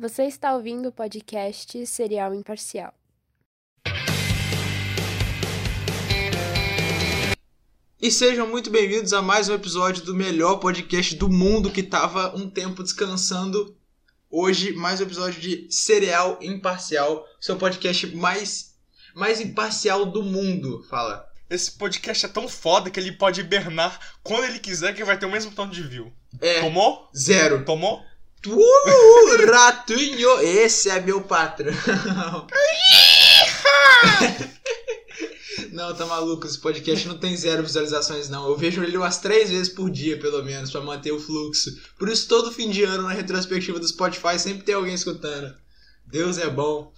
Você está ouvindo o podcast Serial Imparcial. E sejam muito bem-vindos a mais um episódio do melhor podcast do mundo que tava um tempo descansando. Hoje, mais um episódio de Serial Imparcial, seu podcast mais, mais imparcial do mundo. Fala. Esse podcast é tão foda que ele pode hibernar quando ele quiser que vai ter o mesmo tanto de view. É, Tomou? zero. Tomou? Uh, ratinho, esse é meu patrão. Não, tá maluco, esse podcast não tem zero visualizações não. Eu vejo ele umas três vezes por dia, pelo menos, pra manter o fluxo. Por isso, todo fim de ano, na retrospectiva do Spotify, sempre tem alguém escutando. Deus é bom.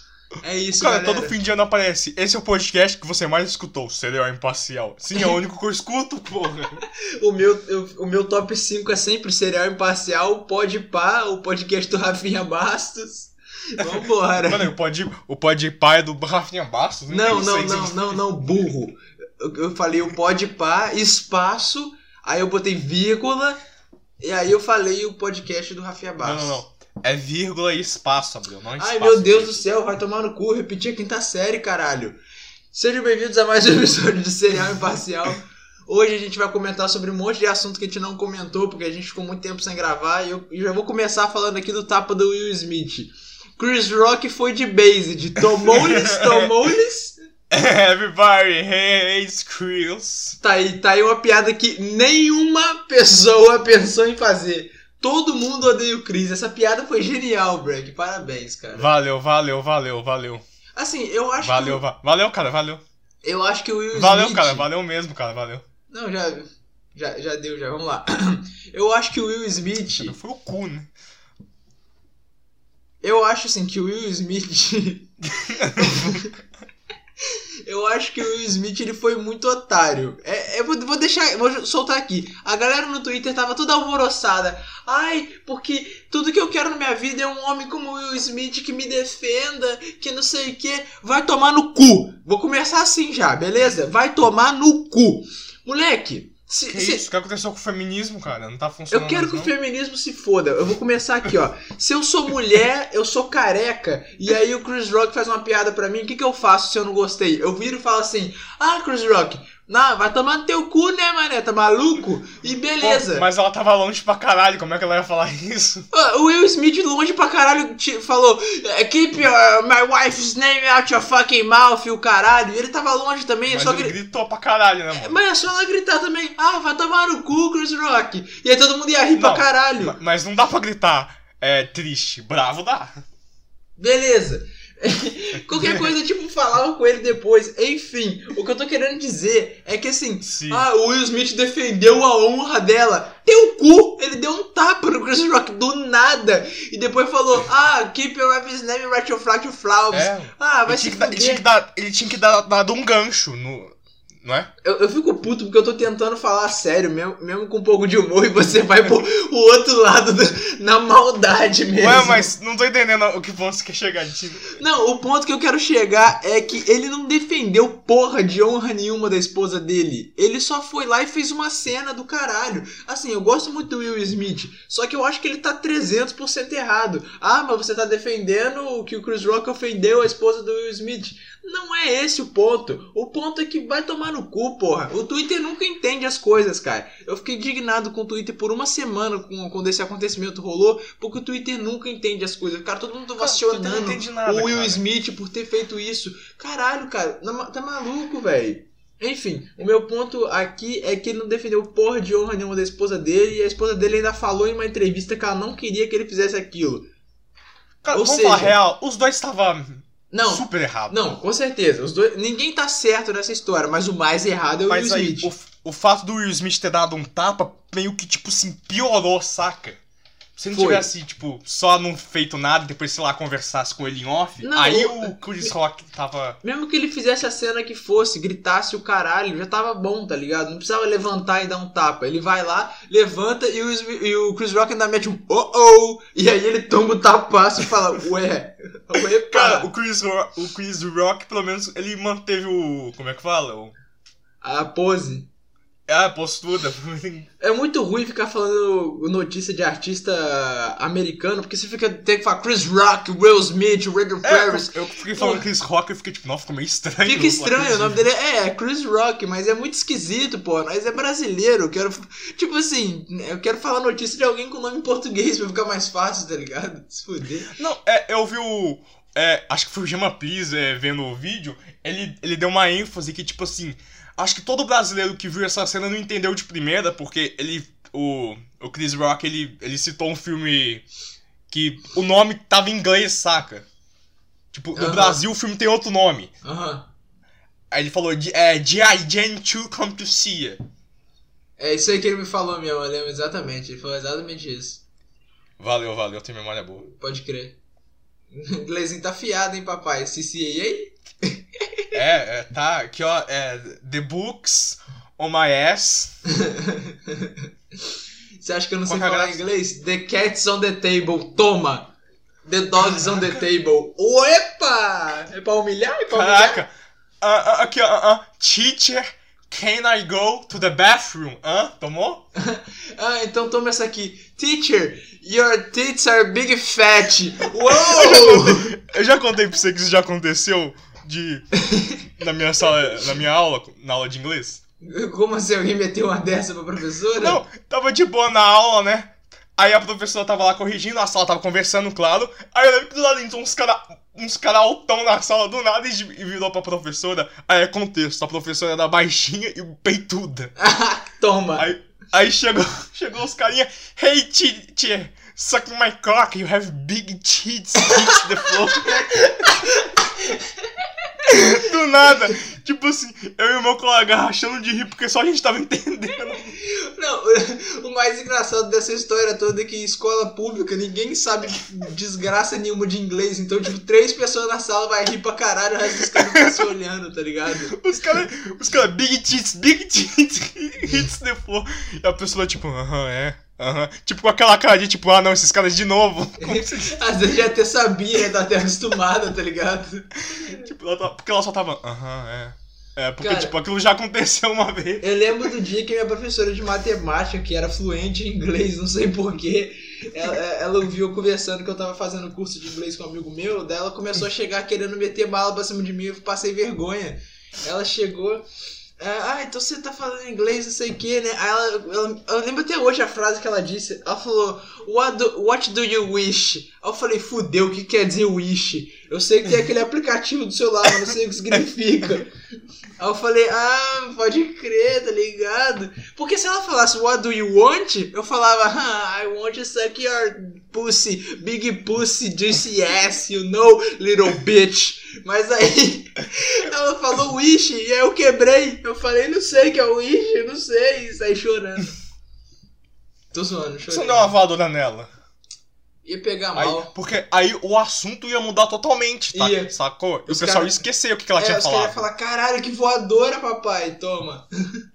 É isso, Cara, galera. todo fim de ano aparece. Esse é o podcast que você mais escutou, Serial Imparcial. Sim, é o único que eu escuto, porra. O meu, eu- o meu top 5 é sempre Serial Imparcial, Pode Pá, o podcast do Rafinha Bastos. Vambora. Mano, o pod, o pod pai do Rafinha Bastos? Não, não, não, eles- não, não, burro. Eu, eu falei o pode pá, espaço, aí eu botei vírgula, e aí eu falei o podcast do Rafinha Não, Bastos. não, não. É vírgula e espaço, Abril, não espaço. Ai, meu Deus do céu, vai tomar no cu, repeti a quinta série, caralho. Sejam bem-vindos a mais um episódio de Serial Imparcial. Hoje a gente vai comentar sobre um monte de assunto que a gente não comentou, porque a gente ficou muito tempo sem gravar, e eu, já vou começar falando aqui do tapa do Will Smith. Chris Rock foi de based, tomou-lhes, tomou-lhes, Everybody hates Chris. Tá aí, tá aí uma piada que nenhuma pessoa pensou em fazer. Todo mundo odeia o Chris. Essa piada foi genial, Breck. Parabéns, cara. Valeu, valeu, valeu, valeu. Assim, eu acho Valeu, que. va- valeu, cara, valeu. Eu acho que o Will Valeu, Smith. cara, valeu mesmo, cara, valeu. Não, já, já. Já deu, já. Vamos lá. Eu acho que o Will Smith. Foi o cu, né? Eu acho assim que o Will Smith. Eu acho que o Will Smith ele foi muito otário. É, eu vou, vou deixar, vou soltar aqui. A galera no Twitter tava toda alvoroçada. Ai, porque tudo que eu quero na minha vida é um homem como o Will Smith que me defenda, que não sei o que. Vai tomar no cu. Vou começar assim já, beleza? Vai tomar no cu. Moleque, se, Que se- isso? O que aconteceu com o feminismo, cara? Não tá eu funcionando. quero que o não? feminismo se foda. Eu vou começar aqui, ó. Se eu sou mulher, eu sou careca, e aí o Chris Rock faz uma piada pra mim, o que, que eu faço se eu não gostei? Eu viro e falo assim: Ah, Chris Rock, não, vai tomar no teu cu, né, mané? Tá maluco? E beleza. Pô, mas ela tava longe pra caralho, como é que ela ia falar isso? O Will Smith longe pra caralho falou "Eh, Keep your, my wife's name out your fucking mouth, o caralho. Ele tava longe também, Mas só ele gritou pra caralho, né, mano? Mas é só ela gritar também, ah, vai tomar no cu, Chris Rock. E aí todo mundo ia rir pra Não, caralho. Ma- Mas não dá pra gritar é, triste. Bravo dá. Beleza. Qualquer coisa, tipo, falava com ele depois. Enfim, o que eu tô querendo dizer é que assim, Sim. ah, o Will Smith defendeu a honra dela. Teu cu! Ele deu um tapa no Chris Rock do nada. E depois falou, ah, keep your wife's name right your flowers. É. Ah, vai Ele se tinha, que dar, ele, tinha que dar, ele tinha que dar dado um gancho no. Não é? Eu, eu fico puto porque eu tô tentando falar sério, mesmo, mesmo com um pouco de humor, e você vai pro o outro lado da- na maldade mesmo. Ué, mas não tô entendendo o que ponto você quer chegar de Não, o ponto que eu quero chegar é que ele não defendeu porra de honra nenhuma da esposa dele. Ele só foi lá e fez uma cena do caralho. Assim, eu gosto muito do Will Smith, só que eu acho que ele tá 300% errado. Ah, mas você tá defendendo que o Chris Rock ofendeu a esposa do Will Smith. Não é esse o ponto. O ponto é que vai tomar no cu, porra. O Twitter nunca entende as coisas, cara. Eu fiquei indignado com o Twitter por uma semana com- quando esse acontecimento rolou, porque o Twitter nunca entende as coisas. Cara, todo mundo não vacionando o Will cara. Smith por ter feito isso. Caralho, cara, na- tá maluco, velho. Enfim, o meu ponto aqui é que ele não defendeu porra de honra nenhuma da esposa dele e a esposa dele ainda falou em uma entrevista que ela não queria que ele fizesse aquilo. Cara, Ou vamos falar seja- real, os dois estavam Não, super errados. não, com certeza. Os dois, ninguém tá certo nessa história, mas o mais errado é o Mas Will aí, Smith. o, o fato do Will Smith ter dado um tapa meio que, tipo assim, piorou, saca? Se ele Foi. tivesse, tipo, só não feito nada e depois, sei lá, conversasse com ele em off, Não, aí o- Chris Rock tava. Mesmo que ele fizesse a cena que fosse, gritasse o caralho, já tava bom, tá ligado? Não precisava levantar e dar um tapa. Ele vai lá, levanta e o, e o Chris Rock ainda mete um oh oh! E aí ele toma o tapaço e fala, ué, ué, Cara, o Chris, Ro- o Chris Rock, pelo menos, ele manteve o. Como é que fala? O- A pose. Ah, postura. É muito ruim ficar falando notícia de artista americano, porque você fica tem que falar Chris Rock, Will Smith, Rick É, Ferris. eu fiquei falando Chris Rock e fiquei tipo, não, ficou meio estranho. Fica estranho, o nome dele é, é Chris Rock, mas é muito esquisito, pô. Nós é brasileiro, eu quero. Tipo assim, eu quero falar notícia de alguém com nome em português pra ficar mais fácil, tá ligado? Se fuder. Não, é, eu vi o. é, acho que foi o Gema Pis é, vendo o vídeo. Ele, ele deu uma ênfase que, tipo assim. Acho que todo brasileiro que viu essa cena não entendeu de primeira, porque ele. O, o Chris Rock, ele, ele citou um filme que o nome tava em inglês, saca? Tipo, no. Brasil o filme tem outro nome. Aham. Aí ele falou, é, G.I. Jane 2 Come to See ya. É isso aí que ele me falou mesmo, eu lembro exatamente. Ele falou exatamente isso. Valeu, valeu, tem memória boa. Pode crer. O inglesinho tá fiado, hein, papai? CCA é, tá, aqui ó, é The Books on My Ass. Você acha que eu não sei Qual que é falar graça? inglês? The cat's on the table, toma! The dog's on the table. Opa! É pra humilhar? É pra humilhar? Caraca! Ah, ah, aqui, ó. ah, ah. Teacher, can I go to the bathroom? Hã? Tomou? Ah, então toma essa aqui. Teacher, your tits are big fat. Uou! Eu já contei pra você que isso já aconteceu de. na minha sala. Na minha aula, na aula de inglês. Como assim alguém meteu uma dessa pra professora? Não, tava de boa na aula, né? Aí a professora tava lá corrigindo, a sala tava conversando, claro. Aí eu lembro que do lado entrou uns cara, uns cara altão na sala do nada e e virou pra professora. Aí é contexto, a professora era baixinha e peituda. Toma. Aí, aí chegou, chegou os carinha, hey teacher, suck my cock, you have big tits, hits the floor. Do nada, tipo assim, eu e o meu colega rachando de rir porque só a gente tava entendendo. Não, o mais engraçado dessa história toda é que escola pública ninguém sabe desgraça nenhuma de inglês. Então, tipo, três pessoas na sala vai rir pra caralho, o resto dos caras ficam se olhando, tá ligado? Os caras, os caras, big tits, big tits, hits the floor. E a pessoa, tipo, aham, é, aham. Tipo, com aquela cara de, tipo, ah não, esses caras de novo. Às vezes já até sabia, tá até acostumada, tá ligado? tipo, ela tava- porque ela só tava, aham, é. É, porque, Cara- tipo, aquilo já aconteceu uma vez. Eu lembro do dia que minha professora de matemática, que era fluente em inglês, não sei porquê, ela, ela ouviu eu conversando que eu tava fazendo curso de inglês com um amigo meu, daí ela começou a chegar querendo meter bala pra cima de mim, eu passei vergonha. Ela chegou. Ah, então você tá falando inglês, não sei o que, né? Aí ela, ela- eu lembro até hoje a frase que ela disse. Ela falou, What do, what do you wish? Aí eu falei, fudeu, o que quer dizer wish? Eu sei que tem aquele aplicativo do celular, não sei o que significa. Aí eu falei, ah, pode crer, tá ligado? Porque se ela falasse what do you want, eu falava, ah, I want to suck your pussy, big pussy, juicy ass, you know, little bitch. Mas aí ela falou wish e aí eu quebrei. Eu falei, não sei o que é wish, eu não sei. E saí chorando. Tô zoando, Você não deu uma voadora nela. Ia pegar Aí, mal. porque aí o assunto ia mudar totalmente, tá? Ia. Sacou? E o pessoal cara- ia esquecer o que, que ela é, tinha os caras falado. falar, caralho, que voadora, papai, toma.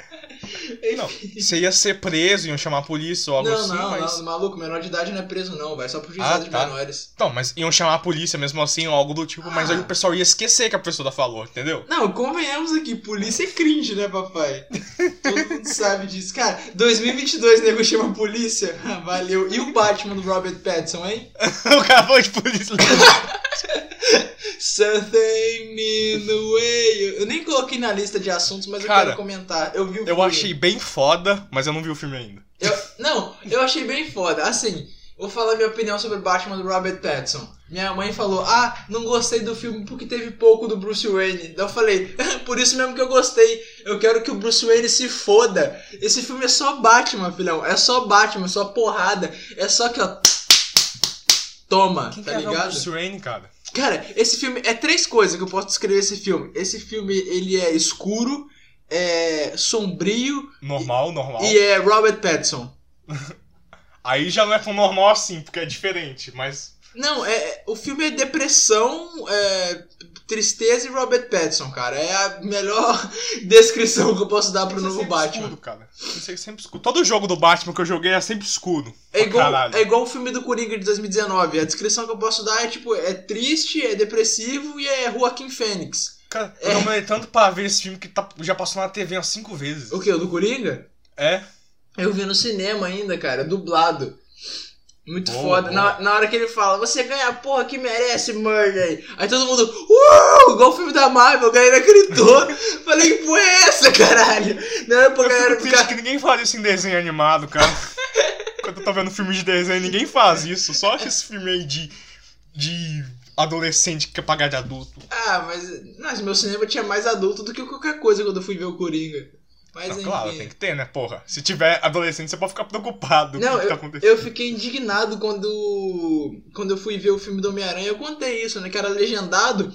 Não, você ia ser preso, iam chamar a polícia ou algo Não, assim, não, mas. não, maluco, menor de idade não é preso não, vai só pro juizado Ah, de tá. menores. Não, mas iam chamar a polícia mesmo assim, ou algo do tipo, mas Ah. aí o pessoal ia esquecer que a pessoa falou, entendeu? Não, convenhamos aqui, polícia é cringe, né, papai? Todo mundo sabe disso. Cara, 2022, nego chama a polícia. Ah, Valeu. E o Batman do Robert Pattinson, hein? o cara de polícia. Something in the way. Eu nem coloquei na lista de assuntos, mas eu Cara, quero comentar. Eu vi o Eu filme. achei bem foda, mas eu não vi o filme ainda. Eu- não, eu achei bem foda. Assim, vou falar minha opinião sobre Batman do Robert Pattinson. Minha mãe falou: Ah, não gostei do filme porque teve pouco do Bruce Wayne. Daí eu falei: Por isso mesmo que eu gostei. Eu quero que o Bruce Wayne se foda. Esse filme é só Batman, filhão. É só Batman, é só porrada. É só que, ó. Toma, Quem tá o ligado? Bruce Wayne, cara? Cara, esse filme é três coisas que eu posso descrever esse filme. Esse filme ele é escuro, é sombrio Normal, normal. e é Robert Pattinson. Aí já não é tão normal assim, porque é diferente, mas. Não, é, o filme é depressão, é, tristeza e Robert Pattinson, cara. É a melhor descrição que eu posso dar pro é novo Batman. Escuro, cara. Isso é sempre escuro. Todo jogo do Batman que eu joguei é sempre escuro. É igual, caralho. é igual o filme do Coringa de 2019. A descrição que eu posso dar é tipo, é triste, é depressivo e é Joaquim Fênix. Cara, eu demorei tanto pra ver esse filme que tá, já passou na TV umas cinco vezes. O que? O do Coringa? É? Eu vi no cinema ainda, cara, dublado. Muito Boa, foda. boa. Na, na hora que ele fala, você ganha a porra que merece, Murray. Aí todo mundo, uh! Igual o filme da Marvel, a galera gritou. Falei, que porra é essa, caralho? Não era pra Eu galera ficar. que ninguém faz isso em desenho animado, cara. Quando eu tô vendo filme de desenho, ninguém faz isso. Só esse filme aí de. de adolescente que quer pagar de adulto. Ah, mas. Mas meu cinema tinha mais adulto do que qualquer coisa quando eu fui ver o Coringa. Mas Não, enfim. claro, tem que ter, né, porra? Se tiver adolescente, você pode ficar preocupado Não, com o que tá eu, acontecendo. eu fiquei indignado quando quando eu fui ver o filme do Homem-Aranha. Eu contei isso, né? Que era legendado.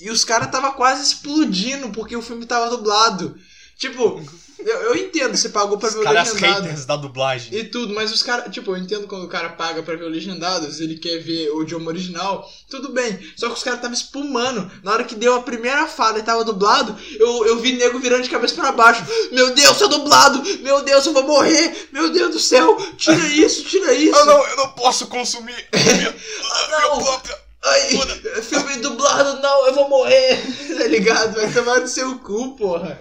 E os caras tava quase explodindo porque o filme tava dublado. Tipo, eu, eu entendo, você pagou pra ver Os o caras legendado. da dublagem. E tudo, mas os caras, tipo, eu entendo quando o cara paga pra ver o legendado, se ele quer ver o idioma original, tudo bem. Só que os caras estavam espumando. Na hora que deu a primeira fala e tava dublado, eu, eu vi nego virando de cabeça pra baixo. Meu Deus, tá dublado! Meu Deus, eu vou morrer! Meu Deus do céu! Tira isso, tira isso! Eu não, eu não posso consumir a minha, a Não. Ai, filme dublado, não, eu vou morrer! tá ligado? Vai tomar no seu cu, porra!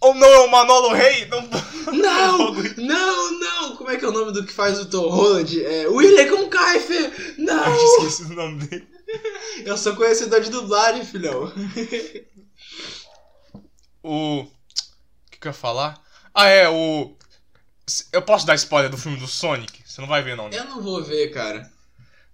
Ou não é o Manolo Rei? Não. Não! Não, não! Como é que é o nome do que faz o Tom Holland? É William Conkyfer! Não! Eu tinha esquecido o nome dele. Eu sou conhecedor de dublagem, filhão. O. O que, que eu ia falar? Ah, é, o. Eu posso dar spoiler do filme do Sonic? Você não vai ver, não, né? Eu não vou ver, cara.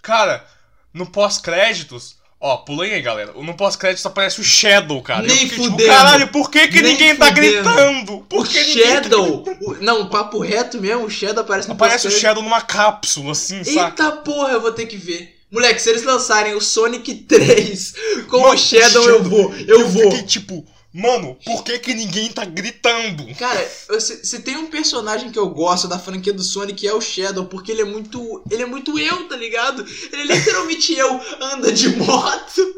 Cara, no pós-créditos. Ó, pulei aí, galera. No pós-créditos aparece o Shadow, cara. Nem eu fiquei tipo, caralho, por que, que Nem ninguém tá fudendo. gritando? Por O que ninguém tá Shadow! o- Não, papo reto mesmo, o Shadow aparece no Aparece o pós-crédito. Shadow numa cápsula, assim, saca? Eita porra, eu vou ter que ver. Moleque, se eles lançarem o Sonic 3 com Mano, o Shadow, o eu Shadow, vou. Eu, vou. Fiquei tipo, mano, por que que ninguém tá gritando? Cara, se, se tem um personagem que eu gosto da franquia do Sonic é o Shadow, porque ele é muito. Ele é muito eu, tá ligado? Ele é literalmente eu, anda de moto,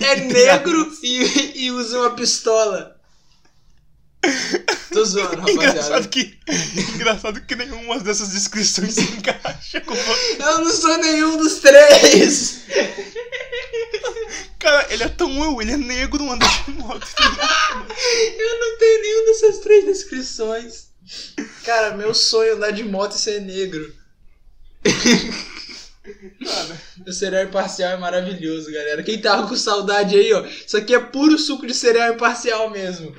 é negro e, e usa uma pistola. Tô zoando, Engraçado rapaziada. que, engraçado que nenhuma dessas descrições se encaixa com. Eu não sou nenhum dos três! Cara, ele é tão eu, ele é negro, anda de moto. Eu não tenho nenhum dessas três descrições. Cara, meu sonho é andar de moto e ser negro. Cara, O cereal imparcial é maravilhoso, galera. Quem tava com saudade aí, ó. Isso aqui é puro suco de cereal imparcial mesmo.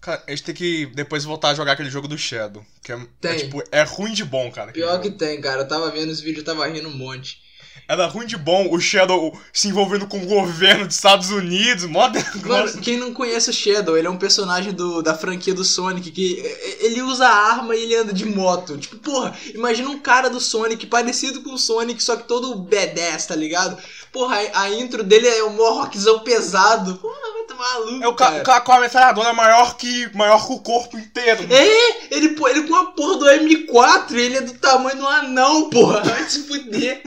cara, a gente tem que depois voltar a jogar aquele jogo do Shadow. Que é, é, tipo, é ruim de bom, cara. Pior jogo. que tem, cara. Eu tava vendo os vídeos, eu tava rindo um monte. Era ruim de bom o Shadow se envolvendo com o governo dos Estados Unidos, mó. Mano, quem não conhece o Shadow, ele é um personagem do, da franquia do Sonic que é, ele usa arma e ele anda de moto. Tipo, porra, imagina um cara do Sonic parecido com o Sonic, só que todo B10, tá ligado? Porra, a, a intro dele é um rockzão pesado. Porra, maluco. É o ca- o cara com a metralhadora maior que, maior que o corpo inteiro. É, ele, ele com a porra do M4, ele é do tamanho um anão, porra. Vai se fuder.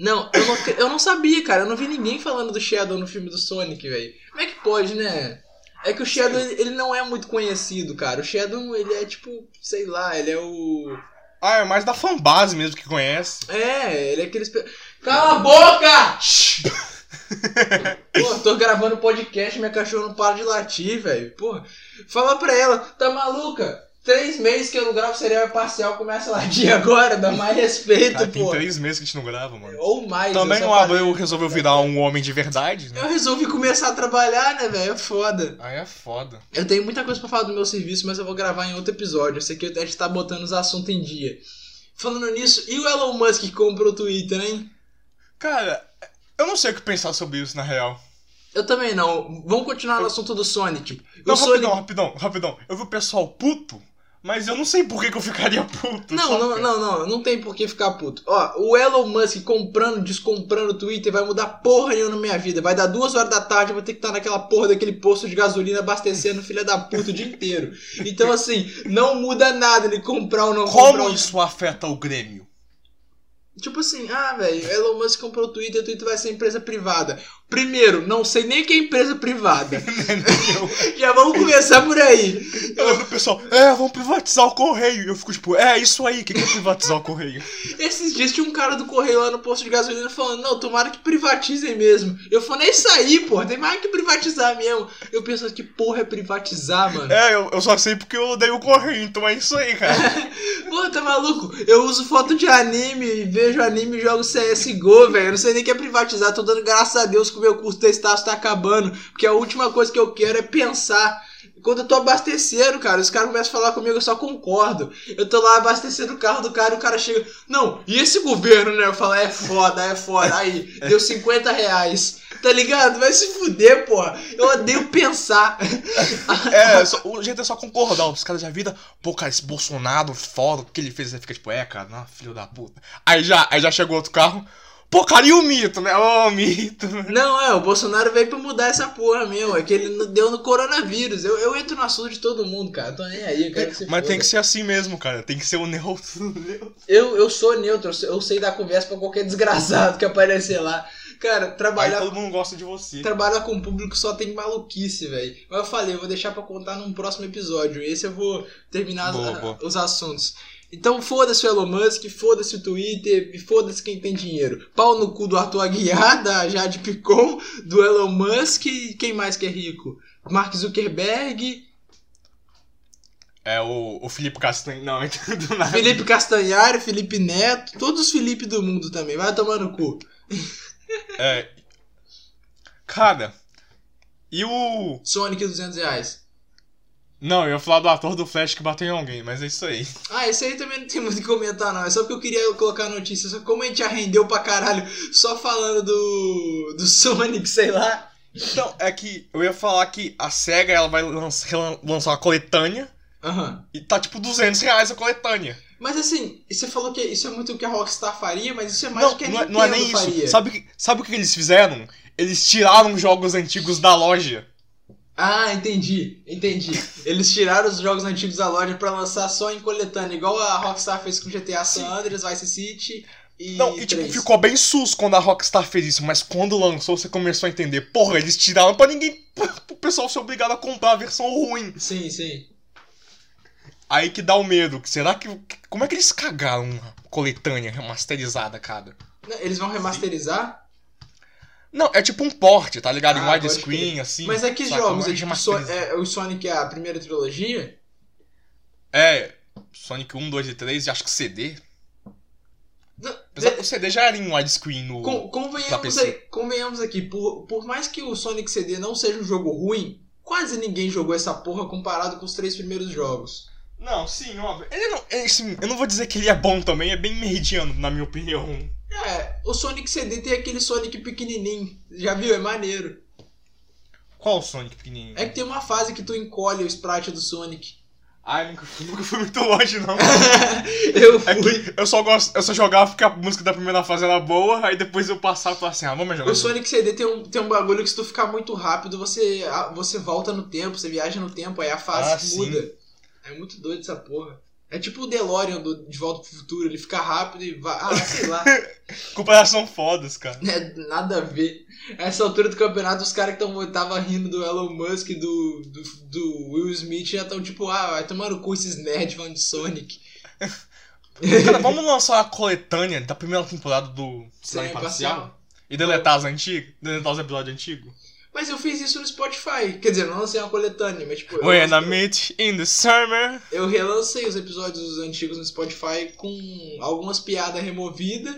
Não eu, não, eu não sabia, cara. Eu não vi ninguém falando do Shadow no filme do Sonic, velho. Como é que pode, né? É que o Shadow, ele, não é muito conhecido, cara. O Shadow, ele é tipo, sei lá, ele é o... Ah, é mais da fanbase mesmo que conhece. É, ele é aqueles... Cala a boca! Pô, tô gravando podcast, minha cachorra não para de latir, velho. Porra, fala pra ela, tá maluca? Três meses que eu não gravo cereal parcial, começa a latir agora, dá mais respeito, Cara, tem pô. três meses que a gente não grava, mano. Ou mais. Também o só falei- resolveu virar um homem de verdade, né? Eu resolvi começar a trabalhar, né, velho? É foda. Aí é foda. Eu tenho muita coisa pra falar do meu serviço, mas eu vou gravar em outro episódio. Esse aqui a gente tá botando os assuntos em dia. Falando nisso, e o Elon Musk que comprou o Twitter, hein? Cara, eu não sei o que pensar sobre isso, na real. Eu também não. Vamos continuar no assunto do Sonic. Não, o Sonic... rapidão, rapidão, rapidão. Eu vi o pessoal puto, mas eu não sei por que, que eu ficaria puto. Não, não, não, não, não tem por que ficar puto. Ó, o Elon Musk comprando, descomprando o Twitter vai mudar porra nenhuma na minha vida. Vai dar duas horas da tarde, eu vou ter que estar naquela porra daquele posto de gasolina abastecendo filha da puta o dia inteiro. Então, assim, não muda nada ele comprar ou não comprar. Como isso afeta o Grêmio? Tipo assim, ah, velho, Elon Musk comprou o Twitter, o Twitter vai ser empresa privada. Primeiro, não sei nem que é empresa privada. Já vamos começar por aí. Eu lembro do pessoal, é, vamos privatizar o correio. Eu fico tipo, é, isso aí, o que que é privatizar o correio? Esses dias tinha um cara do correio lá no posto de gasolina falando, não, tomara que privatizem mesmo. Eu falei, é isso aí, porra, tem mais que privatizar mesmo. Eu penso, que porra é privatizar, mano? É, eu, eu só sei porque eu odeio o correio, então é isso aí, cara. Pô, tá maluco? Eu uso foto de anime, vejo anime e jogo CSGO, velho. Eu não sei nem o que é privatizar, tô dando graças a Deus que meu curso de estágio tá acabando. Porque a última coisa que eu quero é pensar. Quando eu tô abastecendo, cara, os caras começam a falar comigo, eu só concordo. Eu tô lá abastecendo o carro do cara e o cara chega. Não, e esse governo, né? Eu falo, é foda, é foda. Aí, deu 50 reais. Tá ligado? Vai se fuder, porra. Eu odeio pensar. É, só- o jeito é só concordar. Os caras já viram, pô, cara, esse Bolsonaro, foda, o que ele fez? Aí fica tipo, é, cara, não, filho da puta. Aí já, aí já chegou outro carro. Pô, cara, e o mito, né? Ô, mito. Não, é, o Bolsonaro veio pra mudar essa porra mesmo. É que ele deu no coronavírus. Eu, eu entro no assunto de todo mundo, cara. Tô nem aí, eu quero que você Mas tem que foda. ser assim mesmo, cara. Tem que ser o neutro. Eu, eu sou neutro, eu sei- dar conversa pra qualquer desgraçado que aparecer lá. Cara, Aí trabalhar, todo mundo gosta de você. trabalhar com público só tem maluquice, velho. Mas eu falei, eu vou deixar pra contar num próximo episódio. Esse eu vou terminar Boa, boa. os assuntos. Então foda-se o Elon Musk, foda-se o Twitter e foda-se quem tem dinheiro. Pau no cu do Arthur Aguiar, da Jade Picon, do Elon Musk e quem mais que é rico? Mark Zuckerberg, É o, o Felipe Castanho. Não, do nada. Felipe Castanhari, Felipe Neto, todos os Felipe do mundo também. Vai tomar no cu. É. Cara. E o. Sonic 200 reais. Não, eu ia falar do ator do Flash que bateu em alguém, mas é isso aí. Ah, esse aí também não tem muito o que comentar, não. É só porque eu queria colocar a notícia. Só como a gente já rendeu pra caralho só falando do, do Sonic, sei lá. Então, é que eu ia falar que a SEGA ela vai lançar, lançar uma coletânea Aham. e tá tipo 200 reais a coletânea. Mas assim, você falou que isso é muito o que a Rockstar faria, mas isso é mais Não, o que a não é, Nintendo não é nem faria. isso. Sabe, sabe o que eles fizeram? Eles tiraram jogos antigos da loja. Ah, entendi, entendi. Eles tiraram os jogos antigos da loja pra lançar só em coletânea, igual a Rockstar fez com GTA San Andreas, Vice City e. Não, e tipo, 3. ficou bem sus quando a Rockstar fez isso, mas quando lançou você começou a entender. Porra, eles tiraram pra ninguém. pro pessoal ser obrigado a comprar a versão ruim. Sim, sim. Aí que dá o medo. Será que. Como é que eles cagaram uma coletânea remasterizada, cara? Eles vão remasterizar? Não, é tipo um porte, tá ligado? Ah, em widescreen, assim. Mas é que saca? jogos? É, tipo, so, é, o Sonic é a primeira trilogia? É, Sonic 1, 2 e 3 e acho que CD. Apesar que o CD já era em widescreen no. Com- convenhamos, PC. aí, convenhamos aqui, por, por mais que o Sonic CD não seja um jogo ruim, quase ninguém jogou essa porra comparado com os três primeiros jogos. Não, sim, óbvio. Ele não. ele, assim, eu não vou dizer que ele é bom também, é bem mediano, na minha opinião. É, o Sonic CD tem aquele Sonic pequenininho, já viu? É maneiro. Qual o Sonic pequenininho? É que tem uma fase que tu encolhe o sprite do Sonic. Ai, nunca, nunca fui muito longe, não. Eu É fui. que eu só gosto, eu só jogava porque a música da primeira fase era boa, aí depois eu passava e falava assim, ah, vamos jogar. O Sonic CD tem um, tem um bagulho que se tu ficar muito rápido, você, você volta no tempo, você viaja no tempo, aí a fase Ah, sim. muda. É muito doido essa porra. É tipo o DeLorean do De Volta pro Futuro, ele fica rápido e vai. Ah, sei lá. Comparação fodas, cara. É, nada a ver. Essa altura do campeonato, os caras que estavam rindo do Elon Musk e do, do, do Will Smith já estão tipo, ah, vai tomar no cu esses nerds falando de Sonic. Cara, vamos lançar a coletânea da primeira temporada do imparcial. Imparcial? E deletar as antigas? Deletar os episódios antigos? Mas eu fiz isso no Spotify. Quer dizer, não lancei uma coletânea, mas tipo. When I meet in the summer. Eu relancei os episódios antigos no Spotify com algumas piadas removidas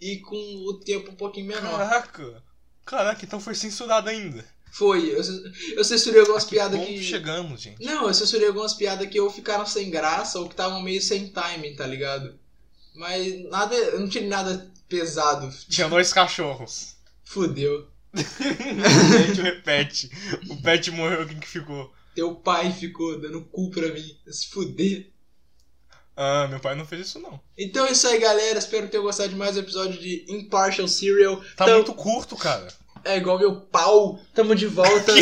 e com o tempo um pouquinho menor. Caraca. Caraca, então foi censurado ainda. Foi, eu, eu censurei algumas Que piadas que. chegamos, gente. Não, eu censurei algumas piadas que ou ficaram sem graça ou que estavam meio sem timing, tá ligado? Mas nada. Eu não tinha nada pesado. Tinha dois cachorros. Fudeu. a gente repete. O pet morreu, quem que ficou? Teu pai ficou dando cu pra mim. Se fuder. Ah, meu pai não fez isso não. Então é isso aí, galera. Espero que tenham gostado de mais um episódio de Impartial Serial. Tá Então, muito curto, cara. É igual meu pau. Tamo de volta.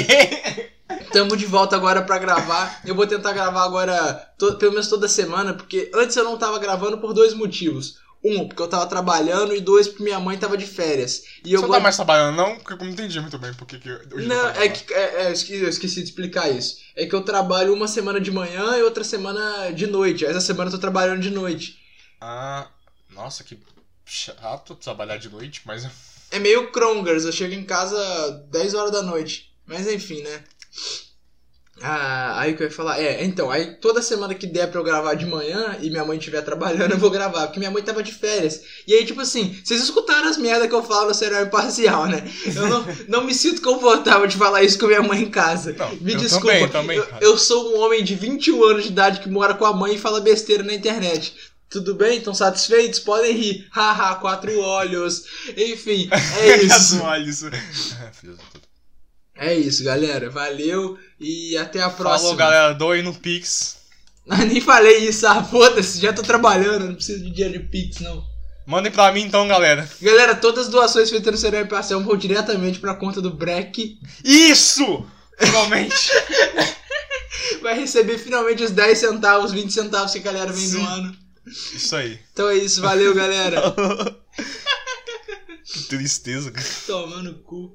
Tamo de volta agora pra gravar. Eu vou tentar gravar agora, to- pelo menos toda semana, porque antes eu não tava gravando por dois motivos. Um, porque eu tava trabalhando, e dois, porque minha mãe tava de férias. E eu Você não tá mais trabalhando, não? Porque eu não entendi muito bem porque que Não, é que é, é, eu esqueci, eu esqueci de explicar isso. É que eu trabalho uma semana de manhã e outra semana de noite. Essa semana eu tô trabalhando de noite. Ah, nossa, que chato trabalhar de noite, mas. É meio Krongers, eu chego em casa 10 horas da noite. Mas enfim, né? Ah, aí o que eu ia falar? É, então, aí toda semana que der pra eu gravar de manhã e minha mãe estiver trabalhando, eu vou gravar, porque minha mãe tava de férias. E aí, tipo assim, vocês escutaram as merdas que eu falo no Serial Imparcial, né? Eu não, não me sinto confortável de falar isso com minha mãe em casa. Não, me desculpa. também, também, eu, eu sou um homem de 21 anos de idade que mora com a mãe e fala besteira na internet. Tudo bem? Estão satisfeitos? Podem rir. Haha, quatro olhos. Enfim, é isso. Casual isso. Filho da puta. É isso, galera. Valeu e até a próxima. Falou, galera. Doe no Pix. Nem falei isso, ah, foda-se, já tô trabalhando, não preciso de dinheiro de Pix, não. Mandem pra mim então, galera. Galera, todas as doações feitas no Serial Imparcial vão diretamente pra conta do Breck. Isso! Finalmente! Vai receber finalmente os 10 centavos, 20 centavos que a galera vem Sim. doando. Isso aí. Então é isso, valeu, galera. Que tristeza, cara. Tomando cu.